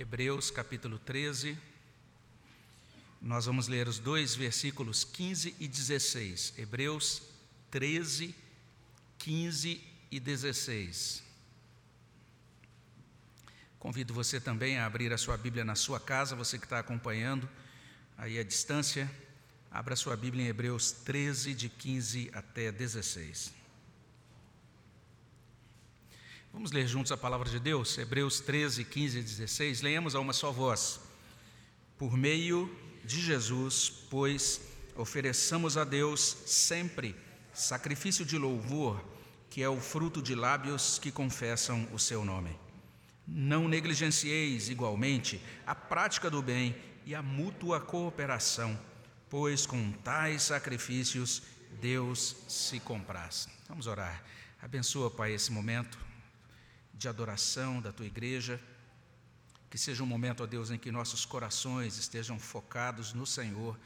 Hebreus capítulo 13. Nós vamos ler os dois versículos 15 e 16. Hebreus 13, 15 e 16. Convido você também a abrir a sua Bíblia na sua casa, você que está acompanhando aí à distância. Abra sua Bíblia em Hebreus 13, de 15 até 16. Vamos ler juntos a palavra de Deus, Hebreus 13, 15 e 16. Leemos a uma só voz. Por meio de Jesus, pois, ofereçamos a Deus sempre sacrifício de louvor, que é o fruto de lábios que confessam o seu nome. Não negligencieis igualmente a prática do bem e a mútua cooperação, pois com tais sacrifícios Deus se compraz. Vamos orar. Abençoa, Pai, esse momento de adoração da tua igreja. Que seja um momento, ó Deus, em que nossos corações estejam focados no Senhor.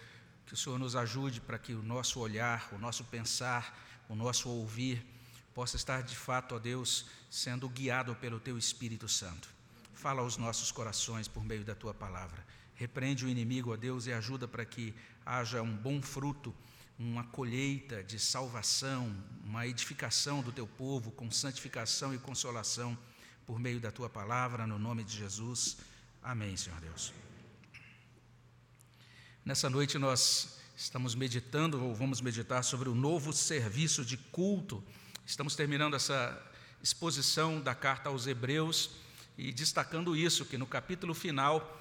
Que o Senhor nos ajude para que o nosso olhar, o nosso pensar, o nosso ouvir possa estar de fato, ó Deus, sendo guiado pelo teu Espírito Santo. Fala aos nossos corações por meio da tua palavra. Repreende o inimigo, ó Deus, e ajuda para que haja um bom fruto uma colheita de salvação, uma edificação do teu povo com santificação e consolação por meio da tua palavra, no nome de Jesus. Amém, Senhor Deus. Nessa noite nós estamos meditando, ou vamos meditar sobre o novo serviço de culto. Estamos terminando essa exposição da carta aos Hebreus e destacando isso, que no capítulo final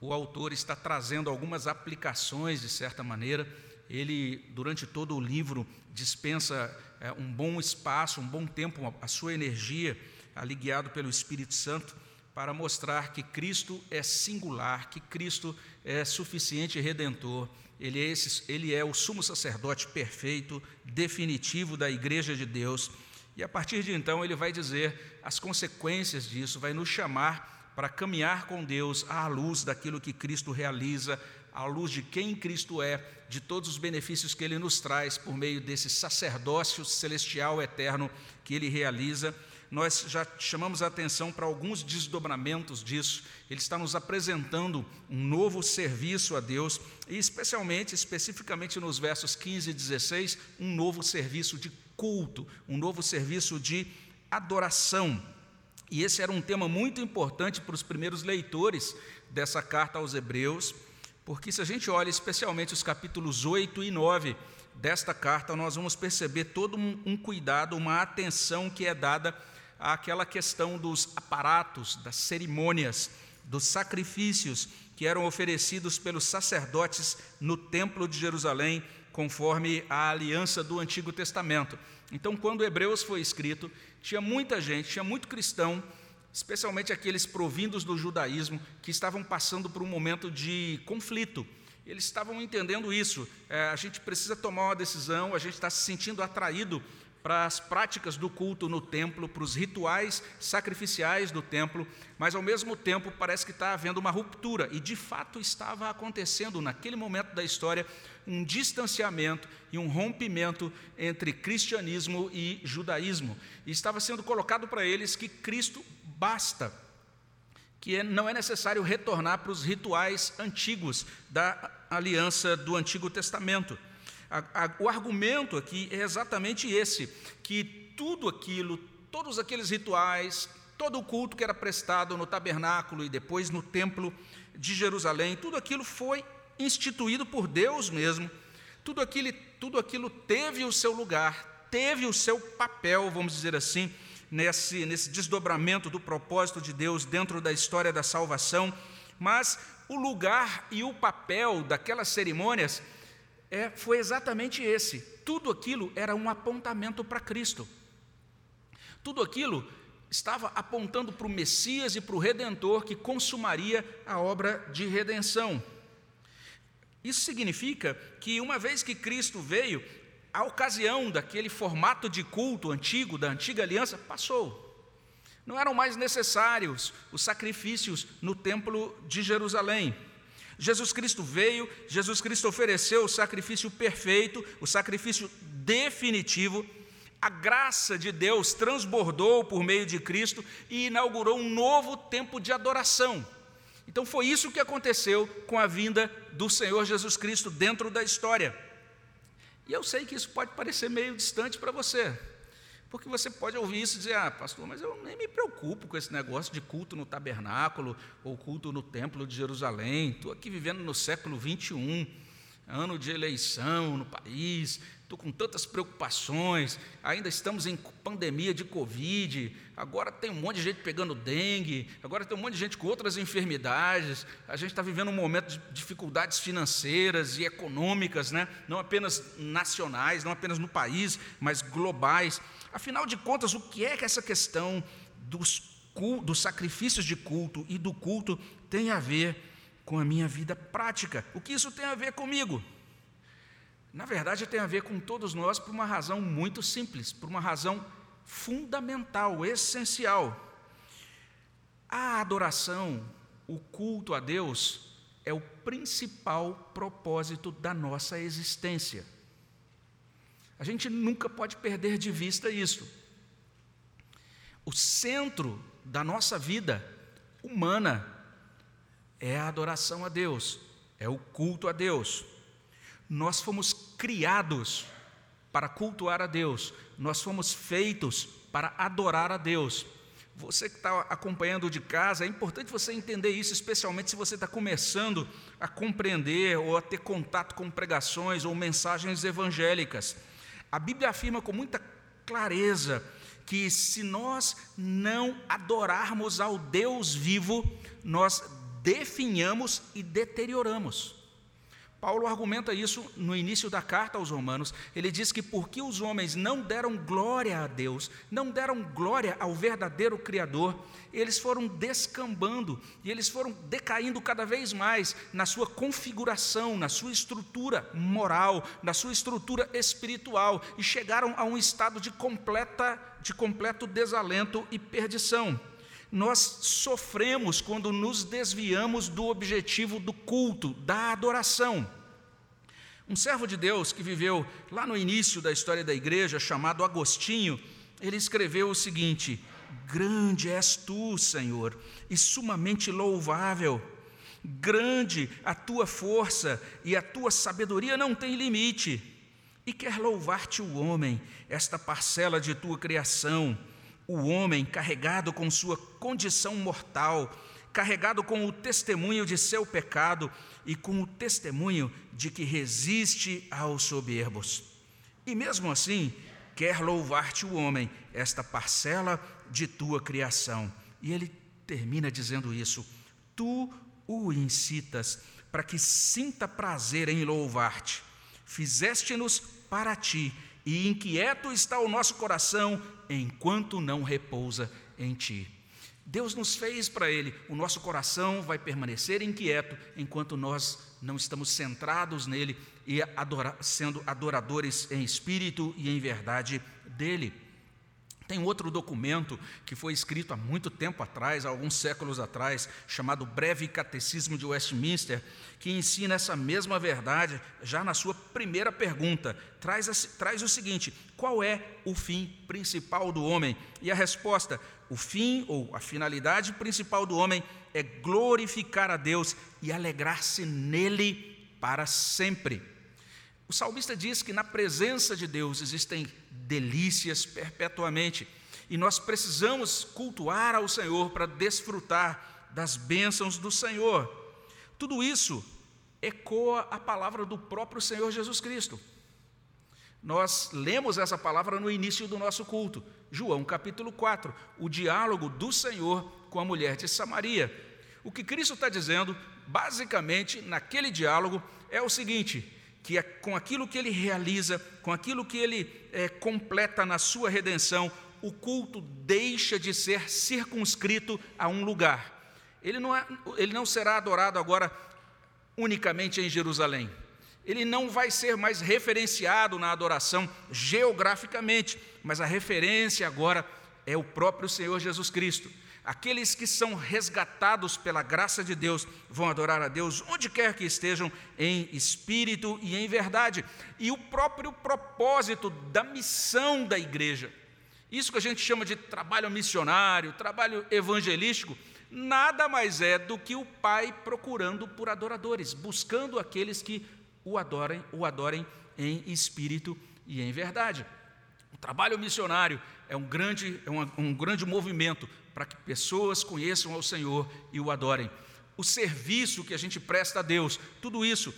o autor está trazendo algumas aplicações, de certa maneira, ele, durante todo o livro, dispensa é, um bom espaço, um bom tempo, a sua energia, ali guiado pelo Espírito Santo, para mostrar que Cristo é singular, que Cristo é suficiente e redentor. Ele é, esse, ele é o sumo sacerdote perfeito, definitivo da igreja de Deus. E a partir de então, ele vai dizer as consequências disso, vai nos chamar para caminhar com Deus à luz daquilo que Cristo realiza, à luz de quem Cristo é, de todos os benefícios que Ele nos traz por meio desse sacerdócio celestial eterno que Ele realiza, nós já chamamos a atenção para alguns desdobramentos disso. Ele está nos apresentando um novo serviço a Deus, e especialmente, especificamente nos versos 15 e 16, um novo serviço de culto, um novo serviço de adoração. E esse era um tema muito importante para os primeiros leitores dessa carta aos Hebreus porque se a gente olha especialmente os capítulos 8 e 9 desta carta, nós vamos perceber todo um, cuidado, uma atenção que é dada àquela questão dos aparatos, das cerimônias, dos sacrifícios que eram oferecidos pelos sacerdotes no Templo de Jerusalém, conforme a aliança do Antigo Testamento. Então, quando Hebreus foi escrito, tinha muita gente, tinha muito cristão especialmente aqueles provindos do judaísmo que estavam passando por um momento de conflito. Eles estavam entendendo isso. É, a gente precisa tomar uma decisão, a gente está se sentindo atraído para as práticas do culto no templo, para os rituais sacrificiais do templo, mas ao mesmo tempo parece que está havendo uma ruptura, e de fato estava acontecendo naquele momento da história um distanciamento e um rompimento entre cristianismo e judaísmo. E estava sendo colocado para eles que Cristo basta, que é, não é necessário retornar para os rituais antigos da aliança do Antigo Testamento. o argumento aqui é exatamente esse: que tudo aquilo, todos aqueles rituais, todo o culto que era prestado no tabernáculo e depois no templo de Jerusalém, tudo aquilo foi instituído por Deus mesmo, tudo aquilo, tudo aquilo teve o seu lugar, teve o seu papel, vamos dizer assim, nesse, nesse desdobramento do propósito de Deus dentro da história da salvação, mas o lugar e o papel daquelas cerimônias é, foi exatamente esse. Tudo aquilo era um apontamento para Cristo. Tudo aquilo estava apontando para o Messias e para o Redentor que consumaria a obra de redenção. Isso significa que, uma vez que Cristo veio, a ocasião daquele formato de culto antigo, da antiga aliança, passou. Não eram mais necessários os sacrifícios no templo de Jerusalém. Jesus Cristo veio, Jesus Cristo ofereceu o sacrifício perfeito, o sacrifício definitivo. A graça de Deus transbordou por meio de Cristo e inaugurou um novo tempo de adoração. Então foi isso que aconteceu com a vinda do Senhor Jesus Cristo dentro da história. E eu sei que isso pode parecer meio distante para você, porque você pode ouvir isso e dizer: ah, pastor, mas eu nem me preocupo com esse negócio de culto no tabernáculo ou culto no templo de Jerusalém, estou aqui vivendo no século 21, ano de eleição no país, estou com tantas preocupações, ainda estamos em pandemia de Covid, agora tem um monte de gente pegando dengue, agora tem um monte de gente com outras enfermidades, a gente está vivendo um momento de dificuldades financeiras e econômicas, né? não apenas nacionais, não apenas no país, mas globais. Afinal de contas, o que é que essa questão dos, dos sacrifícios de culto e do culto tem a ver com a minha vida prática? O que isso tem a ver comigo? Na verdade, tem a ver com todos nós por uma razão muito simples, por uma razão fundamental, essencial. A adoração, o culto a Deus, é o principal propósito da nossa existência. A gente nunca pode perder de vista isso. O centro da nossa vida humana é a adoração a Deus, é o culto a Deus. Nós fomos criados para cultuar a Deus, nós fomos feitos para adorar a Deus. Você que está acompanhando de casa, é importante você entender isso, especialmente se você está começando a compreender ou a ter contato com pregações ou mensagens evangélicas. A Bíblia afirma com muita clareza que se nós não adorarmos ao Deus vivo, nós definhamos e deterioramos. Paulo argumenta isso no início da carta aos Romanos. Ele diz que porque os homens não deram glória a Deus, não deram glória ao verdadeiro Criador, eles foram descambando e eles foram decaindo cada vez mais na sua configuração, na sua estrutura moral, na sua estrutura espiritual e chegaram a um estado de completa de completo desalento e perdição nós sofremos quando nos desviamos do objetivo do culto, da adoração. Um servo de Deus que viveu lá no início da história da igreja, chamado Agostinho, ele escreveu o seguinte: Grande és tu, Senhor, e sumamente louvável. Grande a tua força e a tua sabedoria não tem limite. E quer louvar-te o homem, esta parcela de tua criação o homem carregado com sua condição mortal, carregado com o testemunho de seu pecado e com o testemunho de que resiste aos soberbos. E mesmo assim, quer louvar-te o homem, esta parcela de tua criação. E ele termina dizendo isso: Tu o incitas para que sinta prazer em louvar-te. Fizeste-nos para ti, e inquieto está o nosso coração enquanto não repousa em ti. Deus nos fez para Ele, o nosso coração vai permanecer inquieto enquanto nós não estamos centrados nele e adora, sendo adoradores em espírito e em verdade dEle. Tem outro documento que foi escrito há muito tempo atrás, há alguns séculos atrás, chamado Breve Catecismo de Westminster, que ensina essa mesma verdade já na sua primeira pergunta. Traz, traz o seguinte: qual é o fim principal do homem? E a resposta: o fim ou a finalidade principal do homem é glorificar a Deus e alegrar-se nele para sempre. O salmista diz que na presença de Deus existem delícias perpetuamente e nós precisamos cultuar ao Senhor para desfrutar das bênçãos do Senhor. Tudo isso ecoa a palavra do próprio Senhor Jesus Cristo. Nós lemos essa palavra no início do nosso culto, João capítulo 4, o diálogo do Senhor com a mulher de Samaria. O que Cristo está dizendo, basicamente, naquele diálogo, é o seguinte: que é com aquilo que ele realiza, com aquilo que ele é, completa na sua redenção, o culto deixa de ser circunscrito a um lugar. Ele não, é, ele não será adorado agora unicamente em Jerusalém. Ele não vai ser mais referenciado na adoração geograficamente, mas a referência agora é o próprio Senhor Jesus Cristo. Aqueles que são resgatados pela graça de Deus vão adorar a Deus onde quer que estejam, em espírito e em verdade. E o próprio propósito da missão da igreja, isso que a gente chama de trabalho missionário, trabalho evangelístico, nada mais é do que o Pai procurando por adoradores, buscando aqueles que o adorem, o adorem em espírito e em verdade. O trabalho missionário é um grande, é um, um grande movimento para que pessoas conheçam ao Senhor e o adorem. O serviço que a gente presta a Deus, tudo isso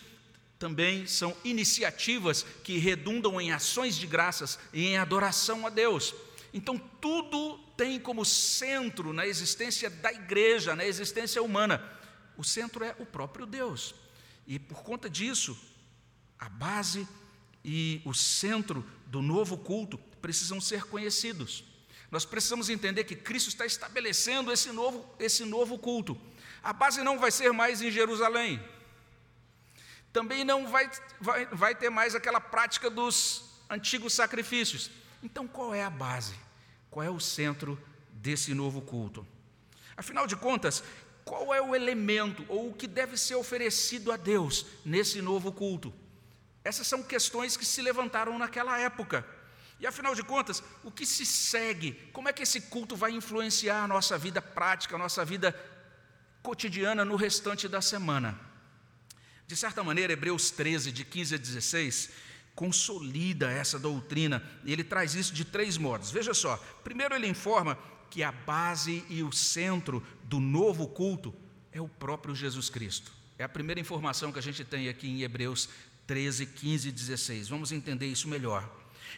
também são iniciativas que redundam em ações de graças e em adoração a Deus. Então, tudo tem como centro na existência da igreja, na existência humana, o centro é o próprio Deus. E por conta disso, a base e o centro do novo culto precisam ser conhecidos. Nós precisamos entender que Cristo está estabelecendo esse novo, esse novo culto. A base não vai ser mais em Jerusalém. Também não vai, vai, vai ter mais aquela prática dos antigos sacrifícios. Então, qual é a base? Qual é o centro desse novo culto? Afinal de contas, qual é o elemento ou o que deve ser oferecido a Deus nesse novo culto? Essas são questões que se levantaram naquela época. E afinal de contas, o que se segue? Como é que esse culto vai influenciar a nossa vida prática, a nossa vida cotidiana no restante da semana? De certa maneira, Hebreus 13, de 15 a 16, consolida essa doutrina e ele traz isso de três modos. Veja só: primeiro, ele informa que a base e o centro do novo culto é o próprio Jesus Cristo. É a primeira informação que a gente tem aqui em Hebreus 13, 15 e 16. Vamos entender isso melhor.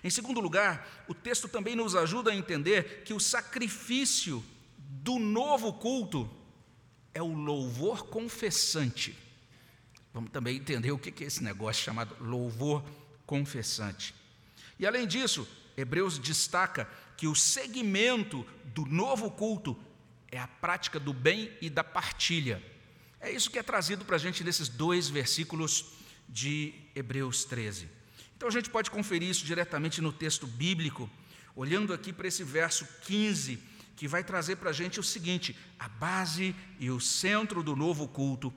Em segundo lugar, o texto também nos ajuda a entender que o sacrifício do novo culto é o louvor confessante. Vamos também entender o que é esse negócio chamado louvor confessante. E além disso, Hebreus destaca que o segmento do novo culto é a prática do bem e da partilha. É isso que é trazido para a gente nesses dois versículos de Hebreus 13. Então a gente pode conferir isso diretamente no texto bíblico, olhando aqui para esse verso 15, que vai trazer para a gente o seguinte: a base e o centro do novo culto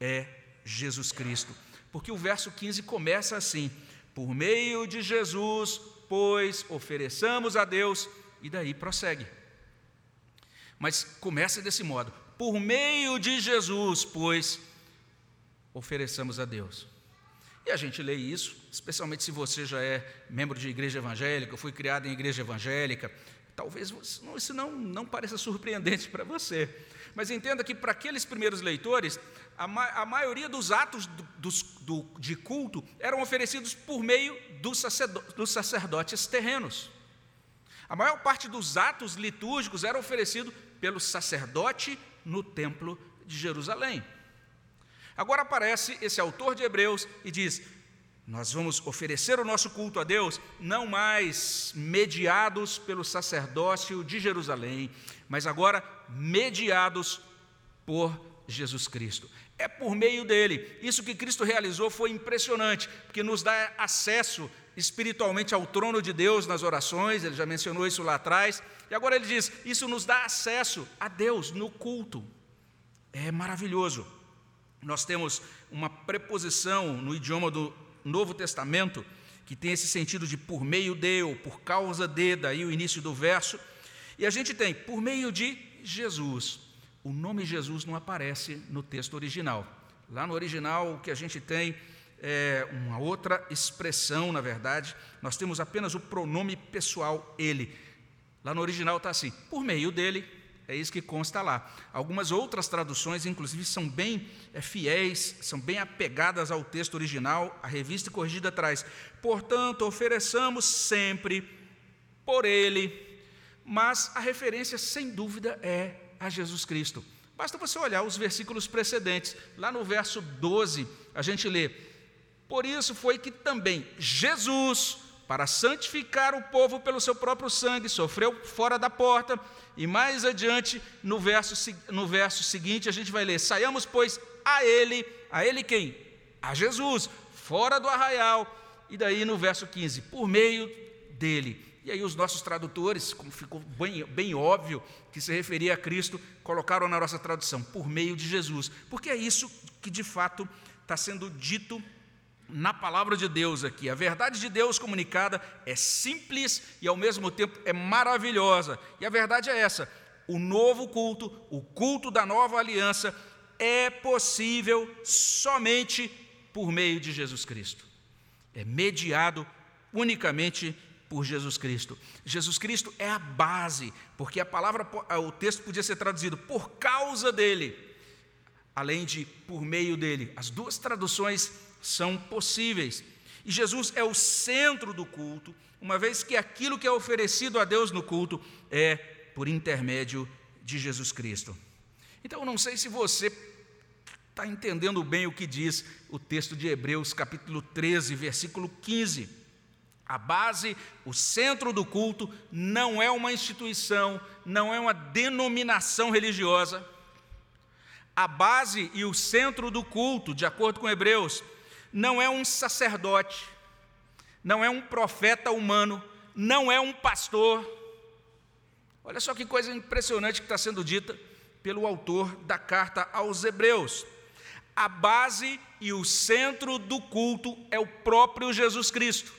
é Jesus Cristo. Porque o verso 15 começa assim: por meio de Jesus, pois ofereçamos a Deus, e daí prossegue. Mas começa desse modo: por meio de Jesus, pois ofereçamos a Deus. E a gente lê isso, especialmente se você já é membro de igreja evangélica, foi criado em igreja evangélica, talvez isso não, não pareça surpreendente para você. Mas entenda que para aqueles primeiros leitores, a, ma a maioria dos atos do, dos, do, de culto eram oferecidos por meio dos, sacerdo dos sacerdotes terrenos. A maior parte dos atos litúrgicos era oferecido pelo sacerdote no templo de Jerusalém. Agora aparece esse autor de Hebreus e diz: Nós vamos oferecer o nosso culto a Deus não mais mediados pelo sacerdócio de Jerusalém, mas agora mediados por Jesus Cristo. É por meio dele. Isso que Cristo realizou foi impressionante, porque nos dá acesso espiritualmente ao trono de Deus nas orações, ele já mencionou isso lá atrás, e agora ele diz: Isso nos dá acesso a Deus no culto. É maravilhoso. Nós temos uma preposição no idioma do Novo Testamento que tem esse sentido de por meio de ou por causa de, daí o início do verso. E a gente tem por meio de Jesus. O nome Jesus não aparece no texto original. Lá no original, o que a gente tem é uma outra expressão, na verdade. Nós temos apenas o pronome pessoal ele. Lá no original está assim: por meio dele, é isso que consta lá. Algumas outras traduções, inclusive, são bem é, fiéis, são bem apegadas ao texto original. A revista corrigida traz: portanto, ofereçamos sempre por Ele. Mas a referência, sem dúvida, é a Jesus Cristo. Basta você olhar os versículos precedentes. Lá no verso 12, a gente lê: Por isso foi que também Jesus, para santificar o povo pelo seu próprio sangue, sofreu fora da porta e mais adiante, no verso, no verso seguinte, a gente vai ler: Saiamos, pois, a ele, a ele quem? A Jesus, fora do arraial. E daí no verso 15, por meio dele. E aí os nossos tradutores, como ficou bem, bem óbvio que se referia a Cristo, colocaram na nossa tradução, por meio de Jesus. Porque é isso que de fato está sendo dito na palavra de Deus aqui. A verdade de Deus comunicada é simples e ao mesmo tempo é maravilhosa. E a verdade é essa: o novo culto, o culto da nova aliança, é possível somente por meio de Jesus Cristo. É mediado unicamente por Jesus Cristo. Jesus Cristo é a base, porque a palavra, o texto podia ser traduzido por causa dele, além de por meio dele. As duas traduções são possíveis. E Jesus é o centro do culto, uma vez que aquilo que é oferecido a Deus no culto é por intermédio de Jesus Cristo. Então, não sei se você está entendendo bem o que diz o texto de Hebreus, capítulo 13, versículo 15. A base, o centro do culto, não é uma instituição, não é uma denominação religiosa. A base e o centro do culto, de acordo com Hebreus, não é um sacerdote, não é um profeta humano, não é um pastor. Olha só que coisa impressionante que está sendo dita pelo autor da carta aos Hebreus. A base e o centro do culto é o próprio Jesus Cristo.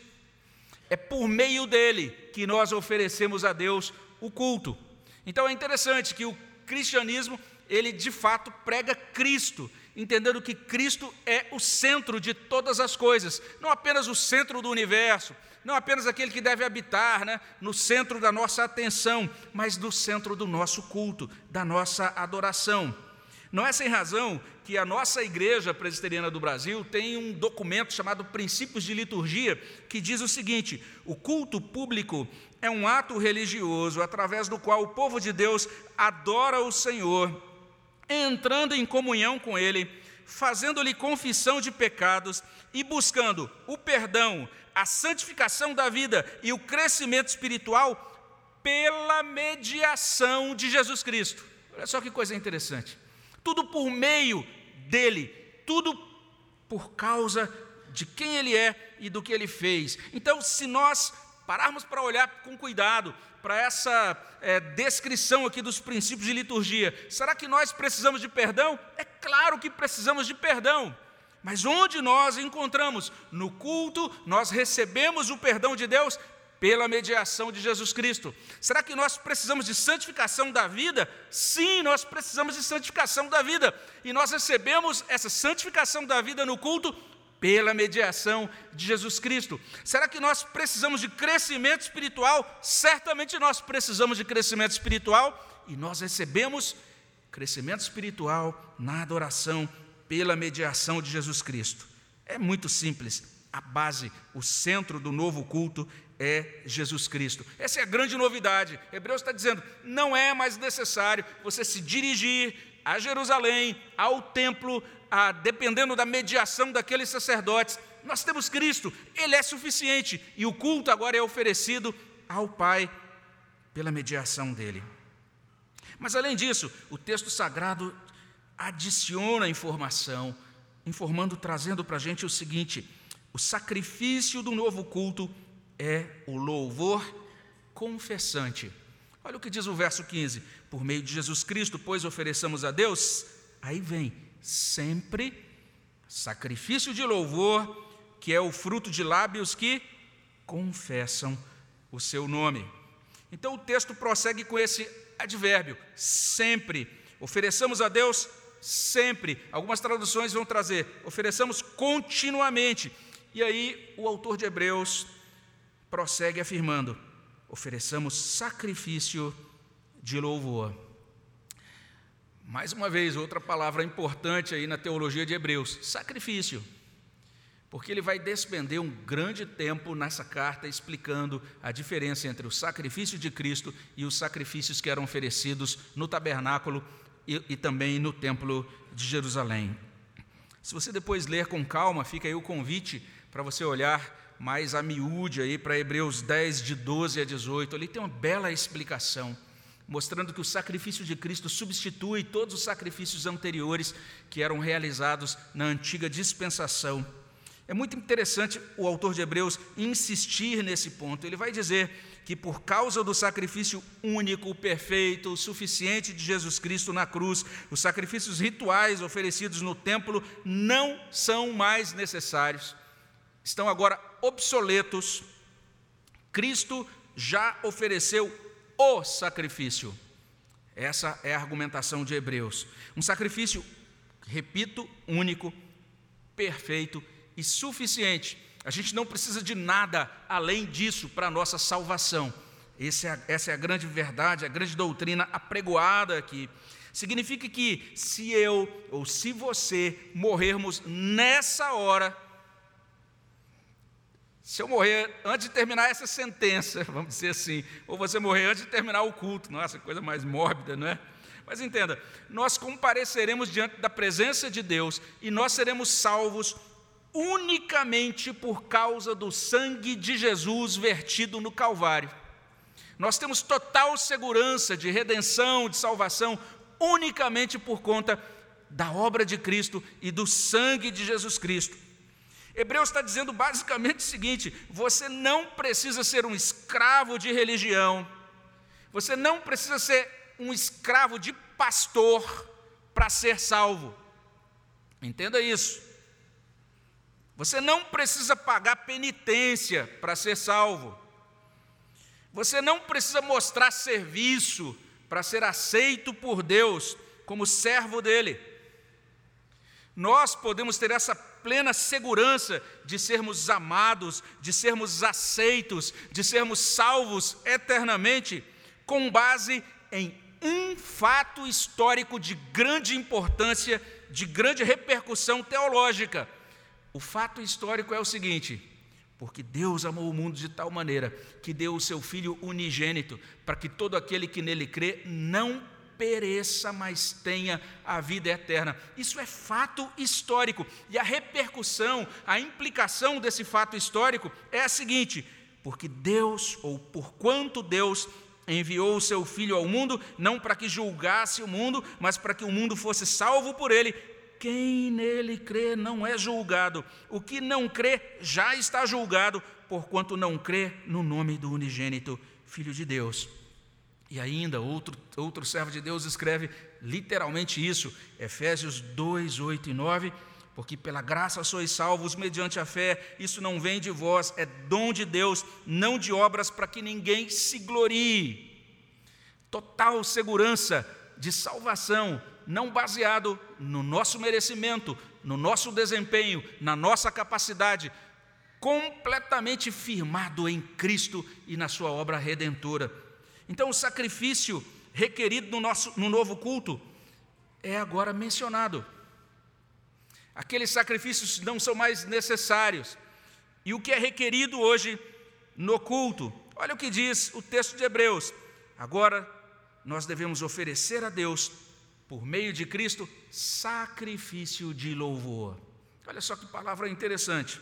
É por meio dele que nós oferecemos a Deus o culto. Então é interessante que o cristianismo, ele de fato prega Cristo, entendendo que Cristo é o centro de todas as coisas, não apenas o centro do universo, não apenas aquele que deve habitar né, no centro da nossa atenção, mas no centro do nosso culto, da nossa adoração. Não é sem razão que a nossa Igreja Presbiteriana do Brasil tem um documento chamado Princípios de Liturgia, que diz o seguinte: o culto público é um ato religioso através do qual o povo de Deus adora o Senhor, entrando em comunhão com Ele, fazendo-lhe confissão de pecados e buscando o perdão, a santificação da vida e o crescimento espiritual pela mediação de Jesus Cristo. Olha só que coisa interessante. Tudo por meio dele, tudo por causa de quem ele é e do que ele fez. Então, se nós pararmos para olhar com cuidado para essa é, descrição aqui dos princípios de liturgia, será que nós precisamos de perdão? É claro que precisamos de perdão. Mas onde nós encontramos? No culto, nós recebemos o perdão de Deus pela mediação de Jesus Cristo. Será que nós precisamos de santificação da vida? Sim, nós precisamos de santificação da vida. E nós recebemos essa santificação da vida no culto pela mediação de Jesus Cristo. Será que nós precisamos de crescimento espiritual? Certamente nós precisamos de crescimento espiritual e nós recebemos crescimento espiritual na adoração pela mediação de Jesus Cristo. É muito simples. A base, o centro do novo culto é Jesus Cristo. Essa é a grande novidade. Hebreus está dizendo: não é mais necessário você se dirigir a Jerusalém, ao templo, dependendo da mediação daqueles sacerdotes. Nós temos Cristo, Ele é suficiente, e o culto agora é oferecido ao Pai pela mediação dele. Mas além disso, o texto sagrado adiciona informação, informando, trazendo para a gente o seguinte: o sacrifício do novo culto é o louvor confessante. Olha o que diz o verso 15: por meio de Jesus Cristo, pois ofereçamos a Deus, aí vem, sempre sacrifício de louvor, que é o fruto de lábios que confessam o seu nome. Então o texto prossegue com esse advérbio, sempre. Ofereçamos a Deus sempre. Algumas traduções vão trazer, ofereçamos continuamente. E aí o autor de Hebreus prossegue afirmando: ofereçamos sacrifício de louvor. Mais uma vez, outra palavra importante aí na teologia de Hebreus: sacrifício. Porque ele vai despender um grande tempo nessa carta explicando a diferença entre o sacrifício de Cristo e os sacrifícios que eram oferecidos no tabernáculo e, e também no templo de Jerusalém. Se você depois ler com calma, fica aí o convite para você olhar mais a miúde aí para Hebreus 10, de 12 a 18. Ali tem uma bela explicação, mostrando que o sacrifício de Cristo substitui todos os sacrifícios anteriores que eram realizados na antiga dispensação. É muito interessante o autor de Hebreus insistir nesse ponto. Ele vai dizer que por causa do sacrifício único, perfeito, suficiente de Jesus Cristo na cruz, os sacrifícios rituais oferecidos no templo não são mais necessários estão agora obsoletos. Cristo já ofereceu o sacrifício. Essa é a argumentação de Hebreus. Um sacrifício, repito, único, perfeito e suficiente. A gente não precisa de nada além disso para a nossa salvação. É essa é a grande verdade, a grande doutrina apregoada aqui. Significa que se eu ou se você morrermos nessa hora, se eu morrer antes de terminar essa sentença, vamos dizer assim, ou você morrer antes de terminar o culto, nossa, coisa mais mórbida, não é? Mas entenda, nós compareceremos diante da presença de Deus e nós seremos salvos unicamente por causa do sangue de Jesus vertido no Calvário. Nós temos total segurança de redenção, de salvação, unicamente por conta da obra de Cristo e do sangue de Jesus Cristo. Hebreus está dizendo basicamente o seguinte: você não precisa ser um escravo de religião, você não precisa ser um escravo de pastor para ser salvo. Entenda isso. Você não precisa pagar penitência para ser salvo. Você não precisa mostrar serviço para ser aceito por Deus como servo dele. Nós podemos ter essa plena segurança de sermos amados, de sermos aceitos, de sermos salvos eternamente, com base em um fato histórico de grande importância, de grande repercussão teológica. O fato histórico é o seguinte: porque Deus amou o mundo de tal maneira que deu o seu Filho unigênito, para que todo aquele que nele crê não pereça, mas tenha a vida eterna. Isso é fato histórico. E a repercussão, a implicação desse fato histórico é a seguinte: porque Deus, ou por quanto Deus enviou o seu Filho ao mundo, não para que julgasse o mundo, mas para que o mundo fosse salvo por ele. Quem nele crê não é julgado. O que não crê já está julgado, porquanto não crê no nome do unigênito Filho de Deus. E ainda, outro, outro servo de Deus escreve literalmente isso, Efésios 2, 8 e 9, porque pela graça sois salvos mediante a fé, isso não vem de vós, é dom de Deus, não de obras para que ninguém se glorie. Total segurança de salvação, não baseado no nosso merecimento, no nosso desempenho, na nossa capacidade, completamente firmado em Cristo e na sua obra redentora. Então, o sacrifício requerido no, nosso, no novo culto é agora mencionado. Aqueles sacrifícios não são mais necessários. E o que é requerido hoje no culto? Olha o que diz o texto de Hebreus. Agora nós devemos oferecer a Deus, por meio de Cristo, sacrifício de louvor. Olha só que palavra interessante.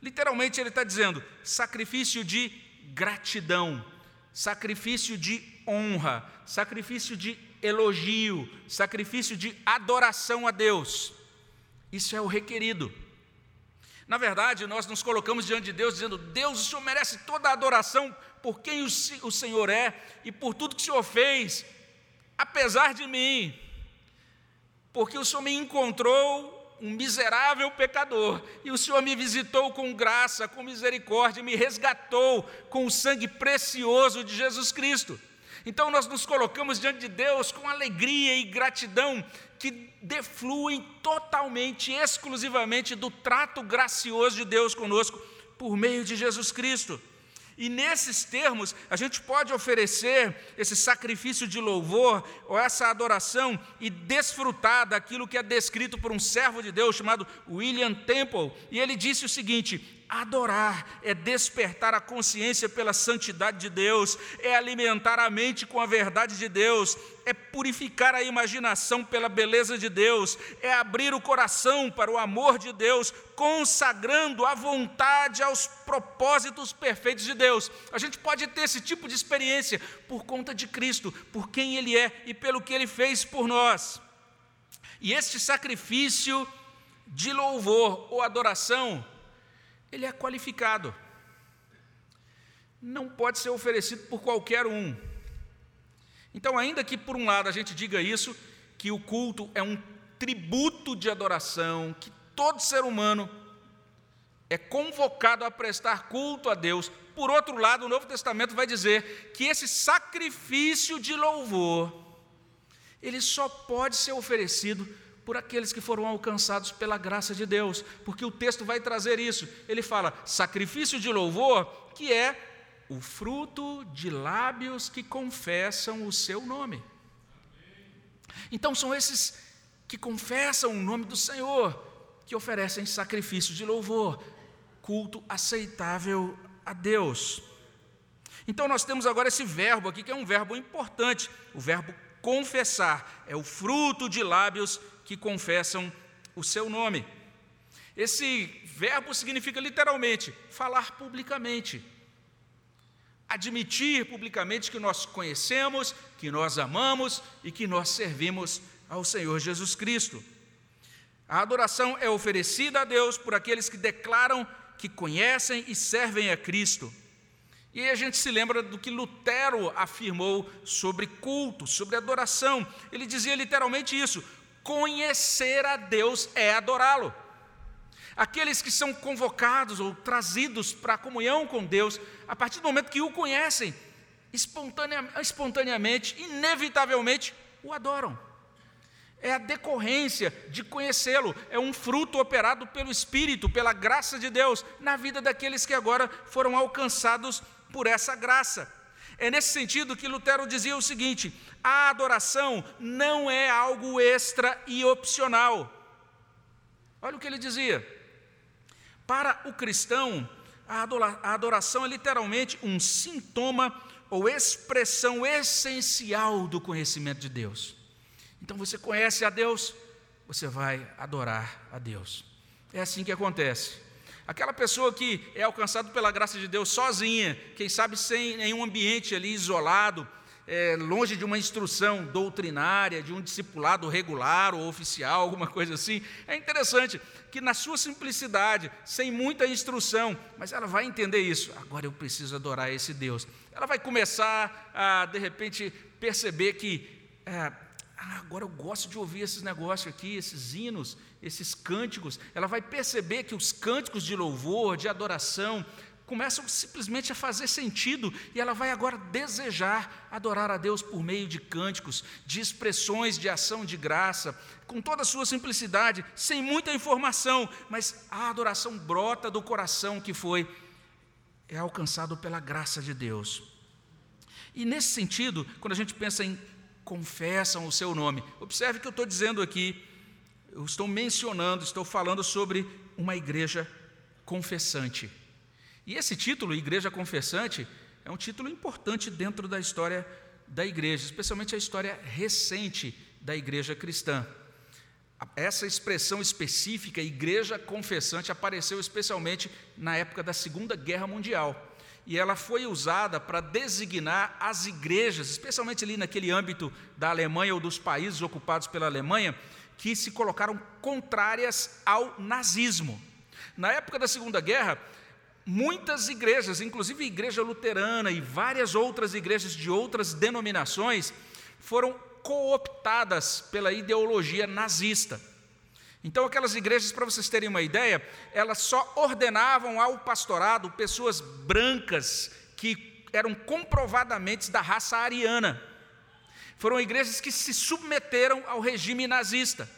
Literalmente ele está dizendo sacrifício de gratidão sacrifício de honra, sacrifício de elogio, sacrifício de adoração a Deus. Isso é o requerido. Na verdade, nós nos colocamos diante de Deus dizendo: Deus, o Senhor merece toda a adoração por quem o Senhor é e por tudo que o Senhor fez, apesar de mim, porque o Senhor me encontrou um miserável pecador, e o Senhor me visitou com graça, com misericórdia, me resgatou com o sangue precioso de Jesus Cristo. Então nós nos colocamos diante de Deus com alegria e gratidão que defluem totalmente, exclusivamente do trato gracioso de Deus conosco por meio de Jesus Cristo. E nesses termos, a gente pode oferecer esse sacrifício de louvor ou essa adoração e desfrutar daquilo que é descrito por um servo de Deus chamado William Temple. E ele disse o seguinte: Adorar é despertar a consciência pela santidade de Deus, é alimentar a mente com a verdade de Deus, é purificar a imaginação pela beleza de Deus, é abrir o coração para o amor de Deus, consagrando a vontade aos propósitos perfeitos de Deus. A gente pode ter esse tipo de experiência por conta de Cristo, por quem Ele é e pelo que Ele fez por nós. E este sacrifício de louvor ou adoração, ele é qualificado. Não pode ser oferecido por qualquer um. Então, ainda que por um lado a gente diga isso, que o culto é um tributo de adoração, que todo ser humano é convocado a prestar culto a Deus. Por outro lado, o Novo Testamento vai dizer que esse sacrifício de louvor ele só pode ser oferecido por aqueles que foram alcançados pela graça de Deus, porque o texto vai trazer isso. Ele fala: sacrifício de louvor, que é o fruto de lábios que confessam o seu nome. Então são esses que confessam o nome do Senhor que oferecem sacrifício de louvor, culto aceitável a Deus. Então nós temos agora esse verbo aqui, que é um verbo importante, o verbo confessar, é o fruto de lábios que confessam o seu nome. Esse verbo significa literalmente falar publicamente, admitir publicamente que nós conhecemos, que nós amamos e que nós servimos ao Senhor Jesus Cristo. A adoração é oferecida a Deus por aqueles que declaram que conhecem e servem a Cristo. E a gente se lembra do que Lutero afirmou sobre culto, sobre adoração. Ele dizia literalmente isso: conhecer a Deus é adorá-lo. Aqueles que são convocados ou trazidos para a comunhão com Deus, a partir do momento que o conhecem, espontaneamente, inevitavelmente, o adoram. É a decorrência de conhecê-lo, é um fruto operado pelo Espírito, pela graça de Deus, na vida daqueles que agora foram alcançados por essa graça. É nesse sentido que Lutero dizia o seguinte: a adoração não é algo extra e opcional. Olha o que ele dizia. Para o cristão, a adoração é literalmente um sintoma ou expressão essencial do conhecimento de Deus. Então você conhece a Deus, você vai adorar a Deus. É assim que acontece. Aquela pessoa que é alcançada pela graça de Deus sozinha, quem sabe sem nenhum ambiente ali isolado, é, longe de uma instrução doutrinária, de um discipulado regular ou oficial, alguma coisa assim. É interessante que, na sua simplicidade, sem muita instrução, mas ela vai entender isso. Agora eu preciso adorar esse Deus. Ela vai começar a, de repente, perceber que. É, ah, agora eu gosto de ouvir esses negócios aqui, esses hinos, esses cânticos. Ela vai perceber que os cânticos de louvor, de adoração, começam simplesmente a fazer sentido e ela vai agora desejar adorar a Deus por meio de cânticos, de expressões de ação de graça, com toda a sua simplicidade, sem muita informação, mas a adoração brota do coração que foi é alcançado pela graça de Deus. E nesse sentido, quando a gente pensa em confessam o seu nome, observe que eu estou dizendo aqui, eu estou mencionando, estou falando sobre uma igreja confessante. E esse título, Igreja Confessante, é um título importante dentro da história da igreja, especialmente a história recente da igreja cristã. Essa expressão específica, igreja confessante, apareceu especialmente na época da Segunda Guerra Mundial. E ela foi usada para designar as igrejas, especialmente ali naquele âmbito da Alemanha ou dos países ocupados pela Alemanha, que se colocaram contrárias ao nazismo. Na época da Segunda Guerra, muitas igrejas, inclusive a igreja luterana e várias outras igrejas de outras denominações, foram cooptadas pela ideologia nazista. Então, aquelas igrejas, para vocês terem uma ideia, elas só ordenavam ao pastorado pessoas brancas que eram comprovadamente da raça ariana. Foram igrejas que se submeteram ao regime nazista.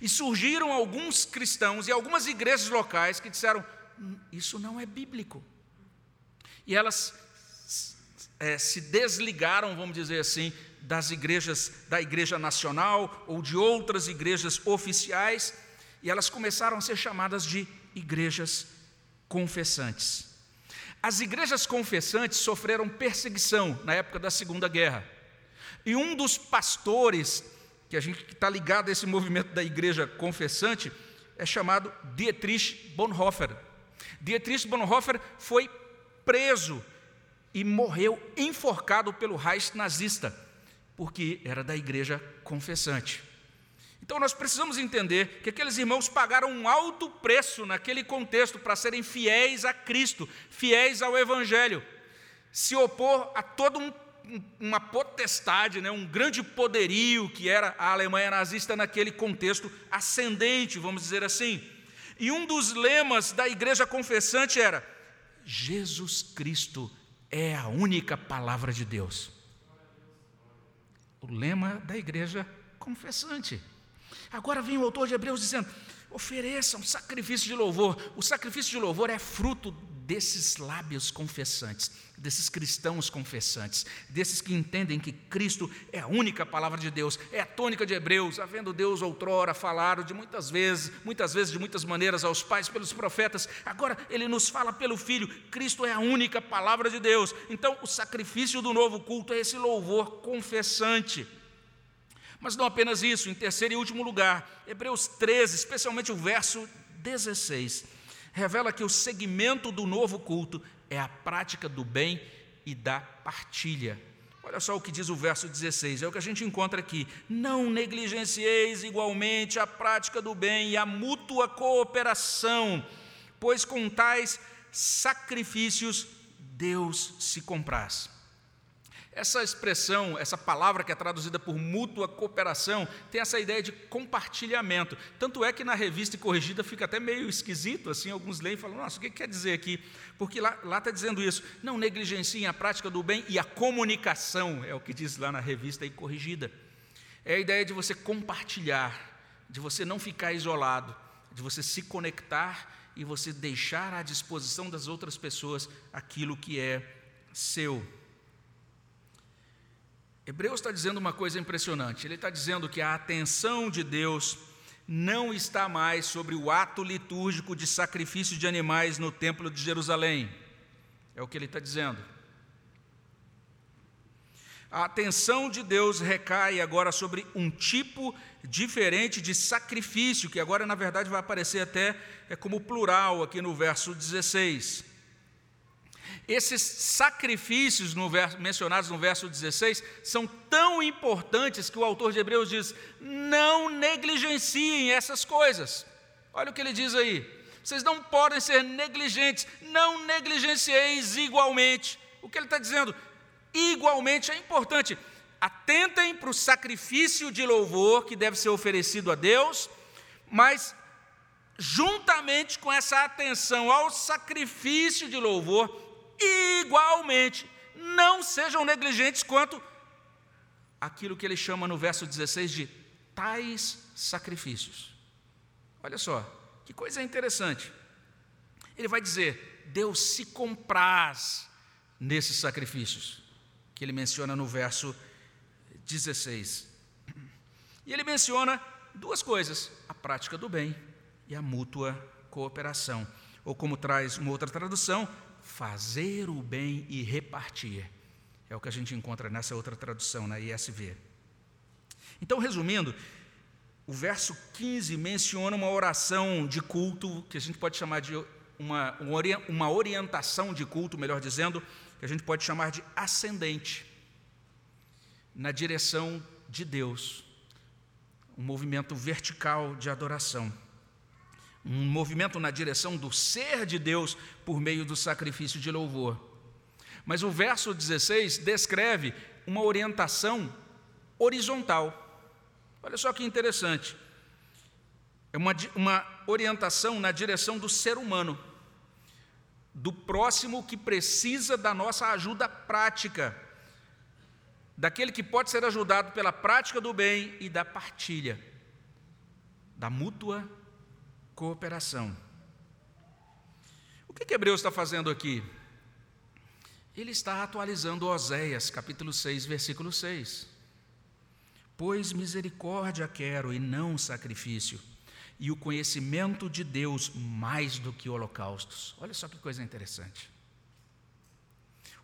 E surgiram alguns cristãos e algumas igrejas locais que disseram: isso não é bíblico. E elas é, se desligaram, vamos dizer assim, das igrejas, da igreja nacional ou de outras igrejas oficiais, e elas começaram a ser chamadas de igrejas confessantes. As igrejas confessantes sofreram perseguição na época da Segunda Guerra. E um dos pastores, que a gente está ligado a esse movimento da igreja confessante, é chamado Dietrich Bonhoeffer. Dietrich Bonhoeffer foi preso e morreu enforcado pelo Reich nazista, porque era da igreja confessante. Então nós precisamos entender que aqueles irmãos pagaram um alto preço naquele contexto para serem fiéis a Cristo, fiéis ao Evangelho, se opor a toda um, uma potestade, né, um grande poderio que era a Alemanha nazista naquele contexto ascendente, vamos dizer assim. E um dos lemas da igreja confessante era: Jesus Cristo é a única palavra de Deus. O lema da igreja confessante. Agora vem o autor de Hebreus dizendo: ofereçam sacrifício de louvor. O sacrifício de louvor é fruto desses lábios confessantes, desses cristãos confessantes, desses que entendem que Cristo é a única palavra de Deus, é a tônica de Hebreus, havendo Deus outrora falado de muitas vezes, muitas vezes de muitas maneiras aos pais pelos profetas, agora ele nos fala pelo Filho, Cristo é a única palavra de Deus. Então, o sacrifício do novo culto é esse louvor confessante. Mas não apenas isso, em terceiro e último lugar, Hebreus 13, especialmente o verso 16 revela que o segmento do novo culto é a prática do bem e da partilha. Olha só o que diz o verso 16, é o que a gente encontra aqui. Não negligencieis igualmente a prática do bem e a mútua cooperação, pois com tais sacrifícios Deus se compraz. Essa expressão, essa palavra que é traduzida por mútua cooperação, tem essa ideia de compartilhamento. Tanto é que na revista corrigida fica até meio esquisito, assim, alguns leem e falam, nossa, o que quer dizer aqui? Porque lá está dizendo isso, não negligenciem a prática do bem e a comunicação, é o que diz lá na revista corrigida. É a ideia de você compartilhar, de você não ficar isolado, de você se conectar e você deixar à disposição das outras pessoas aquilo que é seu. Hebreus está dizendo uma coisa impressionante. Ele está dizendo que a atenção de Deus não está mais sobre o ato litúrgico de sacrifício de animais no Templo de Jerusalém. É o que ele está dizendo. A atenção de Deus recai agora sobre um tipo diferente de sacrifício, que agora na verdade vai aparecer até é como plural aqui no verso 16. Esses sacrifícios no verso, mencionados no verso 16 são tão importantes que o autor de Hebreus diz: não negligenciem essas coisas. Olha o que ele diz aí. Vocês não podem ser negligentes, não negligencieis igualmente. O que ele está dizendo? Igualmente é importante. Atentem para o sacrifício de louvor que deve ser oferecido a Deus, mas juntamente com essa atenção ao sacrifício de louvor, igualmente, não sejam negligentes quanto aquilo que ele chama no verso 16 de tais sacrifícios. Olha só, que coisa interessante. Ele vai dizer: Deus se compraz nesses sacrifícios, que ele menciona no verso 16. E ele menciona duas coisas: a prática do bem e a mútua cooperação. Ou como traz uma outra tradução, fazer o bem e repartir. É o que a gente encontra nessa outra tradução, na ISV. Então, resumindo, o verso 15 menciona uma oração de culto, que a gente pode chamar de uma, uma orientação de culto, melhor dizendo, que a gente pode chamar de ascendente, na direção de Deus, um movimento vertical de adoração um movimento na direção do ser de Deus por meio do sacrifício de louvor. Mas o verso 16 descreve uma orientação horizontal. Olha só que interessante. É uma, uma orientação na direção do ser humano, do próximo que precisa da nossa ajuda prática, daquele que pode ser ajudado pela prática do bem e da partilha, da mútua cooperação. O que, que Hebreus está fazendo aqui? Ele está atualizando Oséias, capítulo 6, versículo 6. Pois misericórdia quero e não sacrifício, e o conhecimento de Deus mais do que holocaustos. Olha só que coisa interessante.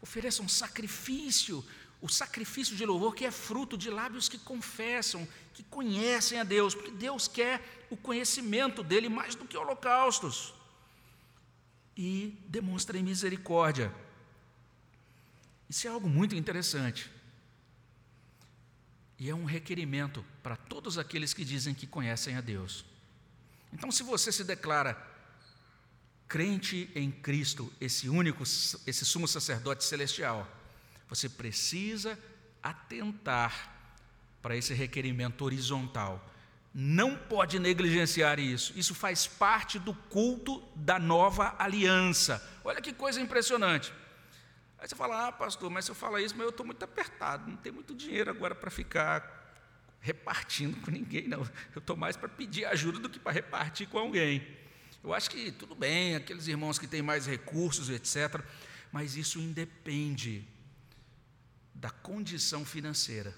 Ofereça um sacrifício, o sacrifício de louvor que é fruto de lábios que confessam, que conhecem a Deus, porque Deus quer o conhecimento dele mais do que holocaustos. E demonstrem misericórdia. Isso é algo muito interessante. E é um requerimento para todos aqueles que dizem que conhecem a Deus. Então, se você se declara crente em Cristo, esse único, esse sumo sacerdote celestial, você precisa atentar para esse requerimento horizontal. Não pode negligenciar isso. Isso faz parte do culto da nova aliança. Olha que coisa impressionante. Aí você fala, ah, pastor, mas se eu falar isso, mas eu estou muito apertado, não tem muito dinheiro agora para ficar repartindo com ninguém, não. Eu estou mais para pedir ajuda do que para repartir com alguém. Eu acho que tudo bem, aqueles irmãos que têm mais recursos, etc., mas isso independe da condição financeira.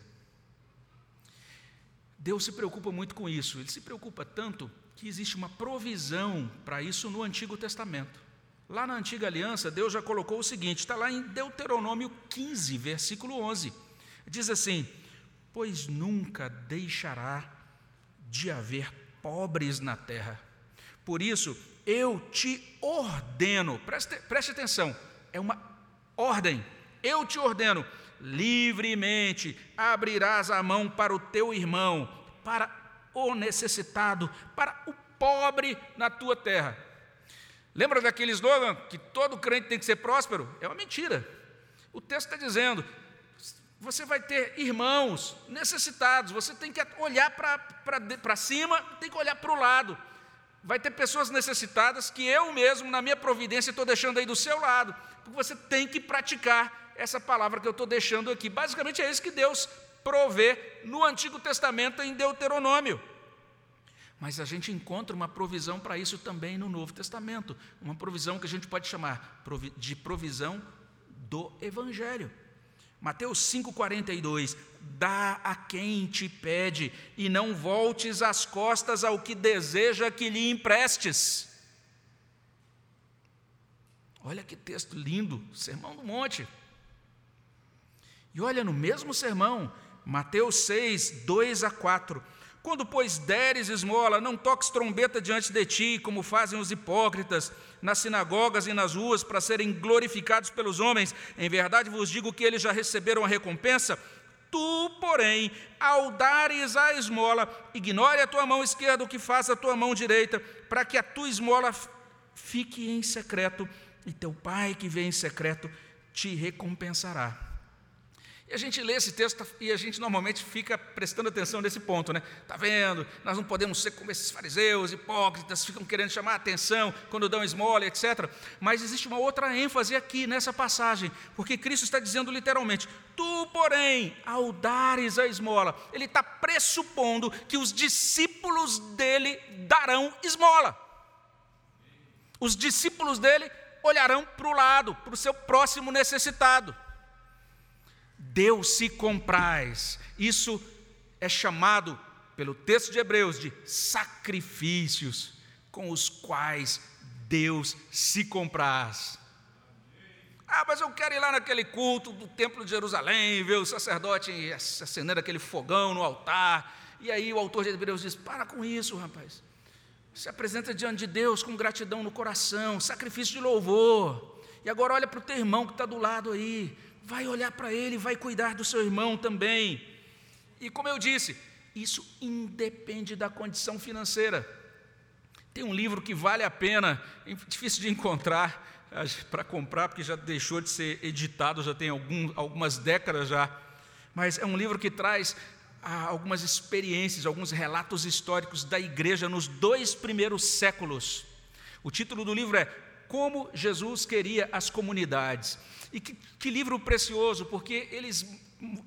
Deus se preocupa muito com isso, ele se preocupa tanto que existe uma provisão para isso no Antigo Testamento. Lá na Antiga Aliança, Deus já colocou o seguinte: está lá em Deuteronômio 15, versículo 11. Diz assim: Pois nunca deixará de haver pobres na terra. Por isso, eu te ordeno, preste, preste atenção, é uma ordem. Eu te ordeno, livremente abrirás a mão para o teu irmão, para o necessitado, para o pobre na tua terra. Lembra daquele slogan que todo crente tem que ser próspero? É uma mentira. O texto está dizendo: você vai ter irmãos necessitados, você tem que olhar para cima, tem que olhar para o lado. Vai ter pessoas necessitadas que eu mesmo, na minha providência, estou deixando aí do seu lado, porque você tem que praticar essa palavra que eu estou deixando aqui. Basicamente é isso que Deus provê no Antigo Testamento em Deuteronômio. Mas a gente encontra uma provisão para isso também no Novo Testamento, uma provisão que a gente pode chamar de provisão do Evangelho. Mateus 5,42: Dá a quem te pede, e não voltes as costas ao que deseja que lhe emprestes. Olha que texto lindo, Sermão do Monte. E olha no mesmo sermão, Mateus 6, 2 a 4. Quando, pois, deres esmola, não toques trombeta diante de ti, como fazem os hipócritas, nas sinagogas e nas ruas, para serem glorificados pelos homens. Em verdade vos digo que eles já receberam a recompensa. Tu, porém, ao dares a esmola, ignore a tua mão esquerda o que faz a tua mão direita, para que a tua esmola fique em secreto, e teu pai que vem em secreto te recompensará. E a gente lê esse texto e a gente normalmente fica prestando atenção nesse ponto, né? Está vendo? Nós não podemos ser como esses fariseus, hipócritas, ficam querendo chamar a atenção quando dão esmola, etc. Mas existe uma outra ênfase aqui nessa passagem, porque Cristo está dizendo literalmente: Tu, porém, ao dares a esmola, Ele está pressupondo que os discípulos dele darão esmola. Os discípulos dele olharão para o lado, para o seu próximo necessitado. Deus se compraz. Isso é chamado pelo texto de Hebreus de sacrifícios com os quais Deus se compraz. Ah, mas eu quero ir lá naquele culto do Templo de Jerusalém, ver o sacerdote acendendo aquele fogão no altar. E aí o autor de Hebreus diz: Para com isso, rapaz. Se apresenta diante de Deus com gratidão no coração, sacrifício de louvor. E agora olha para o teu irmão que está do lado aí vai olhar para ele, vai cuidar do seu irmão também. E como eu disse, isso independe da condição financeira. Tem um livro que vale a pena, é difícil de encontrar para comprar, porque já deixou de ser editado, já tem algum, algumas décadas já. Mas é um livro que traz ah, algumas experiências, alguns relatos históricos da igreja nos dois primeiros séculos. O título do livro é Como Jesus Queria as Comunidades. E que, que livro precioso, porque eles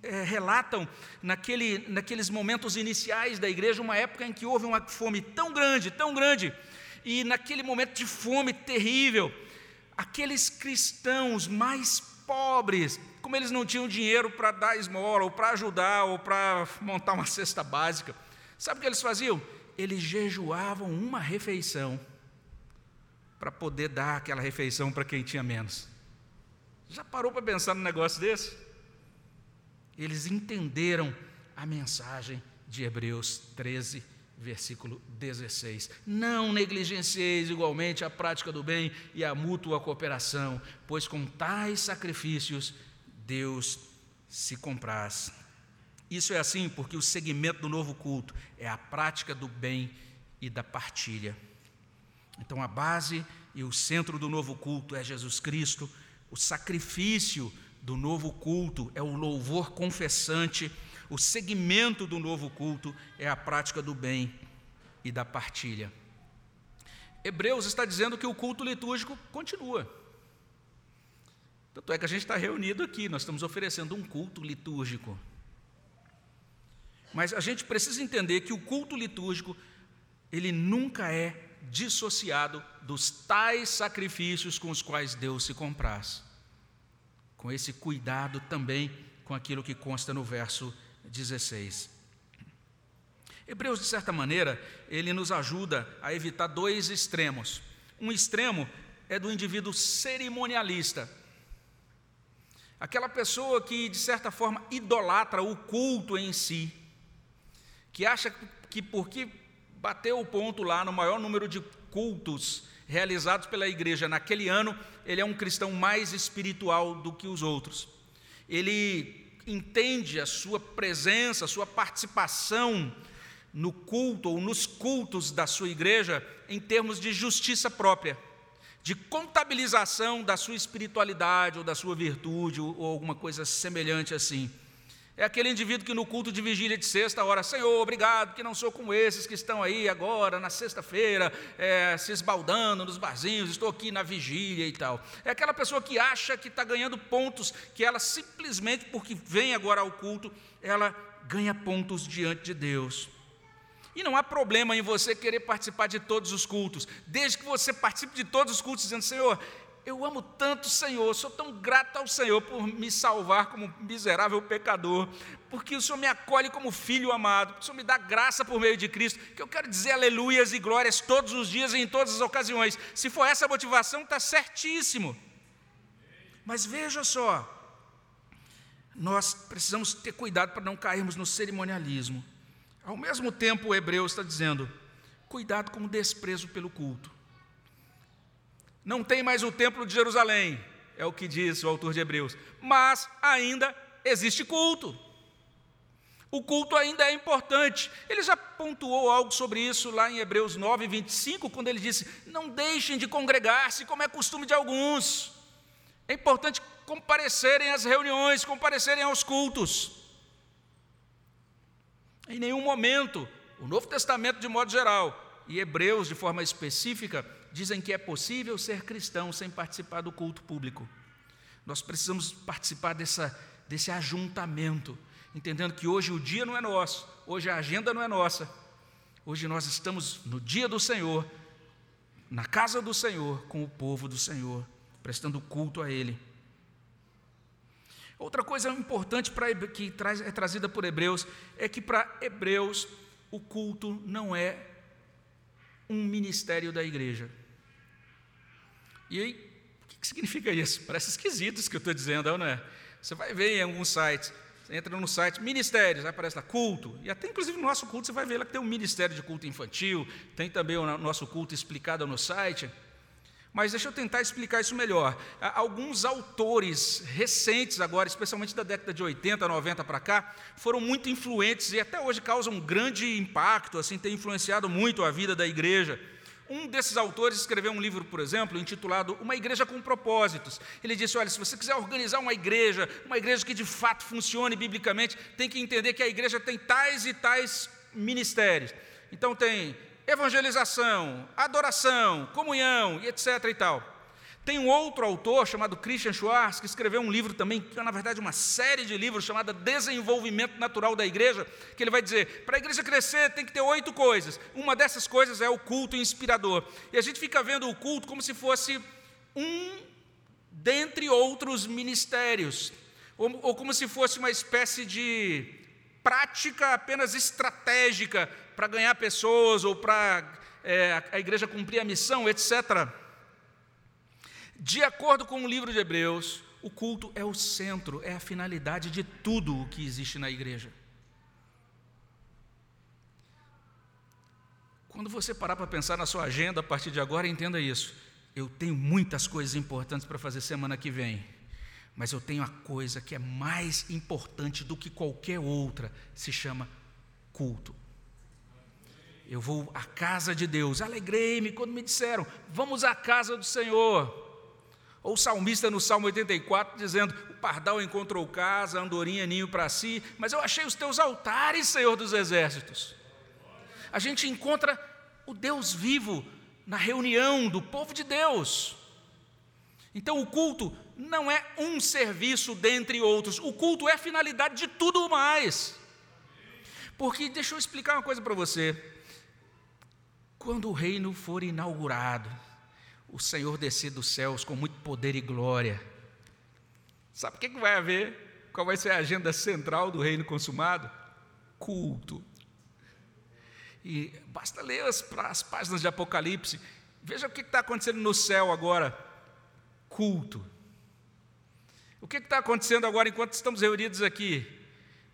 é, relatam naquele, naqueles momentos iniciais da igreja, uma época em que houve uma fome tão grande, tão grande, e naquele momento de fome terrível, aqueles cristãos mais pobres, como eles não tinham dinheiro para dar esmola, ou para ajudar, ou para montar uma cesta básica, sabe o que eles faziam? Eles jejuavam uma refeição para poder dar aquela refeição para quem tinha menos. Já parou para pensar num negócio desse? Eles entenderam a mensagem de Hebreus 13, versículo 16. Não negligencieis igualmente a prática do bem e a mútua cooperação, pois com tais sacrifícios Deus se compraz. Isso é assim porque o segmento do novo culto é a prática do bem e da partilha. Então a base e o centro do novo culto é Jesus Cristo o sacrifício do novo culto é o louvor confessante, o segmento do novo culto é a prática do bem e da partilha. Hebreus está dizendo que o culto litúrgico continua. Tanto é que a gente está reunido aqui, nós estamos oferecendo um culto litúrgico. Mas a gente precisa entender que o culto litúrgico, ele nunca é dissociado dos tais sacrifícios com os quais Deus se compraz. Com esse cuidado também com aquilo que consta no verso 16. Hebreus, de certa maneira, ele nos ajuda a evitar dois extremos. Um extremo é do indivíduo cerimonialista, aquela pessoa que, de certa forma, idolatra o culto em si, que acha que porque bateu o ponto lá no maior número de cultos realizados pela igreja naquele ano, ele é um cristão mais espiritual do que os outros. Ele entende a sua presença, a sua participação no culto ou nos cultos da sua igreja em termos de justiça própria, de contabilização da sua espiritualidade ou da sua virtude ou alguma coisa semelhante assim. É aquele indivíduo que no culto de vigília de sexta ora, Senhor, obrigado que não sou como esses que estão aí agora na sexta-feira, é, se esbaldando nos barzinhos, estou aqui na vigília e tal. É aquela pessoa que acha que está ganhando pontos, que ela simplesmente porque vem agora ao culto, ela ganha pontos diante de Deus. E não há problema em você querer participar de todos os cultos, desde que você participe de todos os cultos, dizendo: Senhor, eu amo tanto o Senhor, sou tão grato ao Senhor por me salvar como miserável pecador, porque o Senhor me acolhe como filho amado, porque o Senhor me dá graça por meio de Cristo, que eu quero dizer aleluias e glórias todos os dias e em todas as ocasiões. Se for essa a motivação, está certíssimo. Mas veja só, nós precisamos ter cuidado para não cairmos no cerimonialismo. Ao mesmo tempo, o Hebreu está dizendo: cuidado com o desprezo pelo culto. Não tem mais o templo de Jerusalém, é o que diz o autor de Hebreus, mas ainda existe culto. O culto ainda é importante. Ele já pontuou algo sobre isso lá em Hebreus 9, 25, quando ele disse: Não deixem de congregar-se, como é costume de alguns. É importante comparecerem às reuniões, comparecerem aos cultos. Em nenhum momento, o Novo Testamento de modo geral e Hebreus de forma específica dizem que é possível ser cristão sem participar do culto público. Nós precisamos participar dessa, desse ajuntamento, entendendo que hoje o dia não é nosso, hoje a agenda não é nossa. Hoje nós estamos no dia do Senhor, na casa do Senhor, com o povo do Senhor, prestando culto a Ele. Outra coisa importante que traz, é trazida por Hebreus é que para Hebreus o culto não é um ministério da igreja. E aí, o que significa isso? Parece esquisito isso que eu estou dizendo, não é? Você vai ver em alguns sites, você entra no site ministérios, aparece lá culto, e até inclusive no nosso culto você vai ver lá que tem um ministério de culto infantil, tem também o nosso culto explicado no site. Mas deixa eu tentar explicar isso melhor. Alguns autores recentes, agora, especialmente da década de 80, 90 para cá, foram muito influentes e até hoje causam um grande impacto, assim, tem influenciado muito a vida da igreja. Um desses autores escreveu um livro, por exemplo, intitulado Uma Igreja com Propósitos. Ele disse: olha, se você quiser organizar uma igreja, uma igreja que de fato funcione biblicamente, tem que entender que a igreja tem tais e tais ministérios. Então, tem evangelização, adoração, comunhão e etc. e tal. Tem um outro autor chamado Christian Schwartz que escreveu um livro também, que é na verdade uma série de livros chamada Desenvolvimento Natural da Igreja, que ele vai dizer: para a igreja crescer tem que ter oito coisas. Uma dessas coisas é o culto inspirador. E a gente fica vendo o culto como se fosse um dentre outros ministérios, ou, ou como se fosse uma espécie de prática apenas estratégica para ganhar pessoas ou para é, a igreja cumprir a missão, etc. De acordo com o livro de Hebreus, o culto é o centro, é a finalidade de tudo o que existe na igreja. Quando você parar para pensar na sua agenda a partir de agora, entenda isso. Eu tenho muitas coisas importantes para fazer semana que vem, mas eu tenho a coisa que é mais importante do que qualquer outra, se chama culto. Eu vou à casa de Deus. Alegrei-me quando me disseram: Vamos à casa do Senhor. Ou o salmista no Salmo 84 dizendo: O pardal encontrou casa, a andorinha ninho para si, mas eu achei os teus altares, Senhor dos exércitos. A gente encontra o Deus vivo na reunião do povo de Deus. Então, o culto não é um serviço dentre outros, o culto é a finalidade de tudo mais. Porque, deixa eu explicar uma coisa para você. Quando o reino for inaugurado, o Senhor descer dos céus com muito poder e glória, sabe o que, que vai haver? Qual vai ser a agenda central do reino consumado? Culto. E basta ler as, as páginas de Apocalipse, veja o que está acontecendo no céu agora culto. O que está acontecendo agora enquanto estamos reunidos aqui?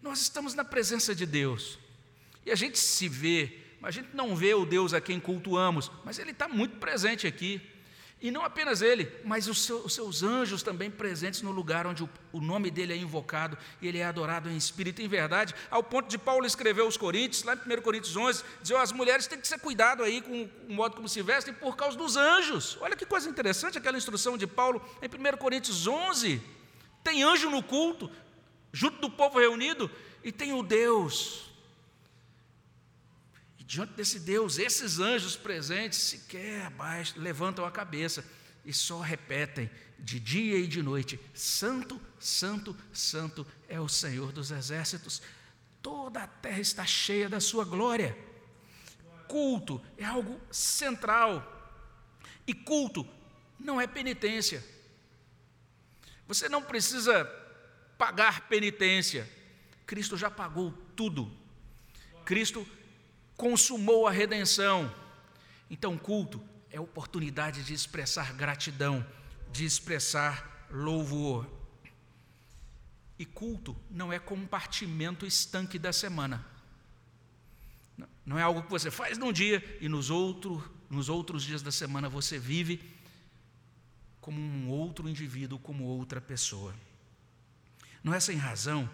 Nós estamos na presença de Deus. E a gente se vê, a gente não vê o Deus a quem cultuamos, mas Ele está muito presente aqui. E não apenas ele, mas os seus, os seus anjos também presentes no lugar onde o, o, nome dele é invocado e ele é adorado em espírito e em verdade, ao ponto de Paulo escrever aos Coríntios, lá em 1 Coríntios 11, dizer: oh, as mulheres têm que ser cuidado aí com o modo como se vestem por causa dos anjos. Olha que coisa interessante aquela instrução de Paulo em 1 Coríntios 11. Tem anjo no culto, junto do povo reunido, e tem o Deus Diante desse Deus, esses anjos presentes sequer abaixo, levantam a cabeça e só repetem de dia e de noite: Santo, Santo, Santo é o Senhor dos exércitos. Toda a terra está cheia da sua glória. Culto é algo central. E culto não é penitência. Você não precisa pagar penitência. Cristo já pagou tudo. Cristo consumou a redenção. Então, culto é oportunidade de expressar gratidão, de expressar louvor. E culto não é compartimento estanque da semana. Não é algo que você faz num dia e nos, outro, nos outros dias da semana você vive como um outro indivíduo, como outra pessoa. Não é sem razão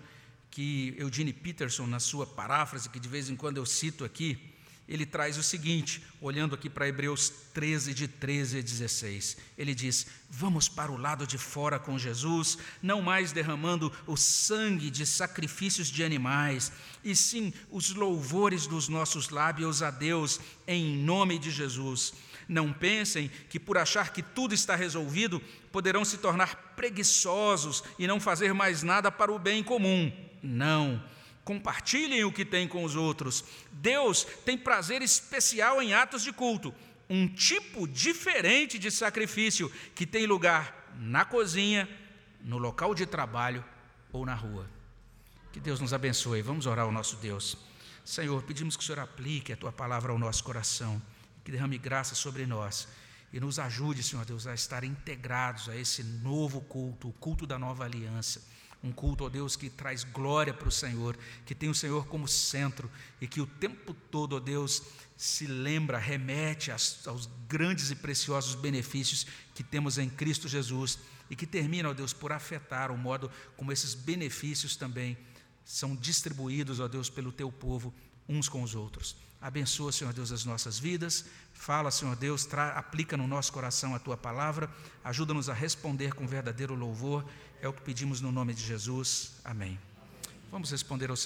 que Eugene Peterson, na sua paráfrase, que de vez em quando eu cito aqui, ele traz o seguinte, olhando aqui para Hebreus 13, de 13 a 16. Ele diz: Vamos para o lado de fora com Jesus, não mais derramando o sangue de sacrifícios de animais, e sim os louvores dos nossos lábios a Deus, em nome de Jesus. Não pensem que, por achar que tudo está resolvido, poderão se tornar preguiçosos e não fazer mais nada para o bem comum. Não. Compartilhem o que têm com os outros. Deus tem prazer especial em atos de culto, um tipo diferente de sacrifício que tem lugar na cozinha, no local de trabalho ou na rua. Que Deus nos abençoe. Vamos orar ao nosso Deus. Senhor, pedimos que o Senhor aplique a tua palavra ao nosso coração, que derrame graça sobre nós e nos ajude, Senhor Deus, a estar integrados a esse novo culto, o culto da nova aliança um culto, ó Deus, que traz glória para o Senhor, que tem o Senhor como centro e que o tempo todo, ó Deus, se lembra, remete aos, aos grandes e preciosos benefícios que temos em Cristo Jesus e que termina, ó Deus, por afetar o modo como esses benefícios também são distribuídos, ó Deus, pelo teu povo uns com os outros. Abençoa, Senhor Deus, as nossas vidas. Fala, Senhor Deus, aplica no nosso coração a tua palavra. Ajuda-nos a responder com verdadeiro louvor é o que pedimos no nome de Jesus. Amém. Vamos responder ao